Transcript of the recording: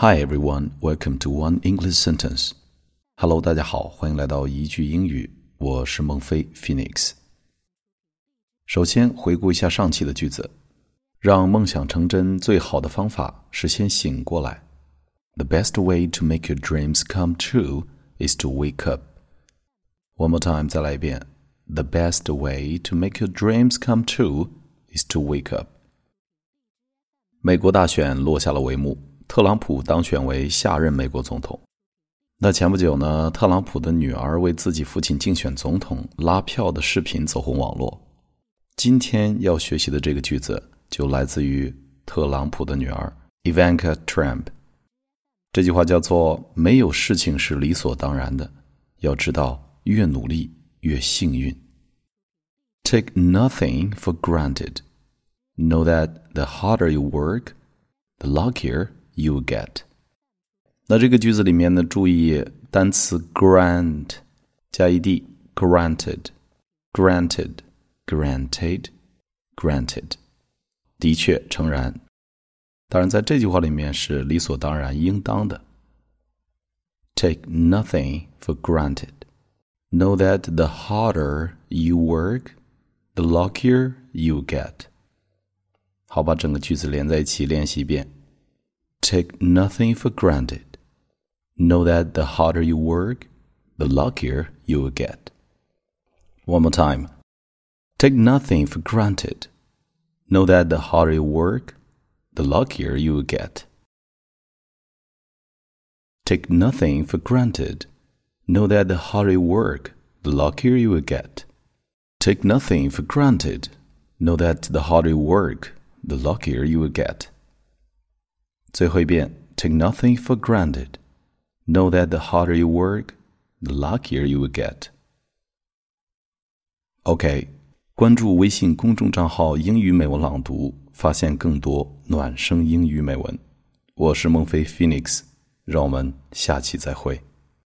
Hi everyone, welcome to One English Sentence. Hello，大家好，欢迎来到一句英语，我是孟非 Phoenix。首先回顾一下上期的句子，让梦想成真最好的方法是先醒过来。The best way to make your dreams come true is to wake up. One more time，再来一遍。The best way to make your dreams come true is to wake up. 美国大选落下了帷幕， 特朗普当选为下任美国总统。那前不久呢，特朗普的女儿为自己父亲竞选总统拉票的视频走红网络。今天要学习的这个句子就来自于特朗普的女儿 Ivanka Trump。这句话叫做“没有事情是理所当然的，要知道越努力越幸运。” Take nothing for granted. Know that the harder you work, the luckier you will get. 那这个句子里面呢，注意单词 grant 加 ed，granted，granted，granted，granted，的确诚然。当然，在这句话里面是理所当然、应当的。Take nothing for granted. Know that the harder you work, the luckier you get. 好，把整个句子连在一起练习一遍。 Take nothing for granted. Know that the harder you work, the luckier you will get. One more time. Take nothing for granted. Know that the harder you work, the luckier you will get. Take nothing for granted. Know that the harder you work, the luckier you will get. Take nothing for granted. Know that the harder you work, the luckier you will get. 最后一遍，Take nothing for granted. Know that the harder you work, the luckier you will get. OK，关注微信公众账号“英语美文朗读”，发现更多暖声英语美文。我是孟非 Phoenix，让我们下期再会。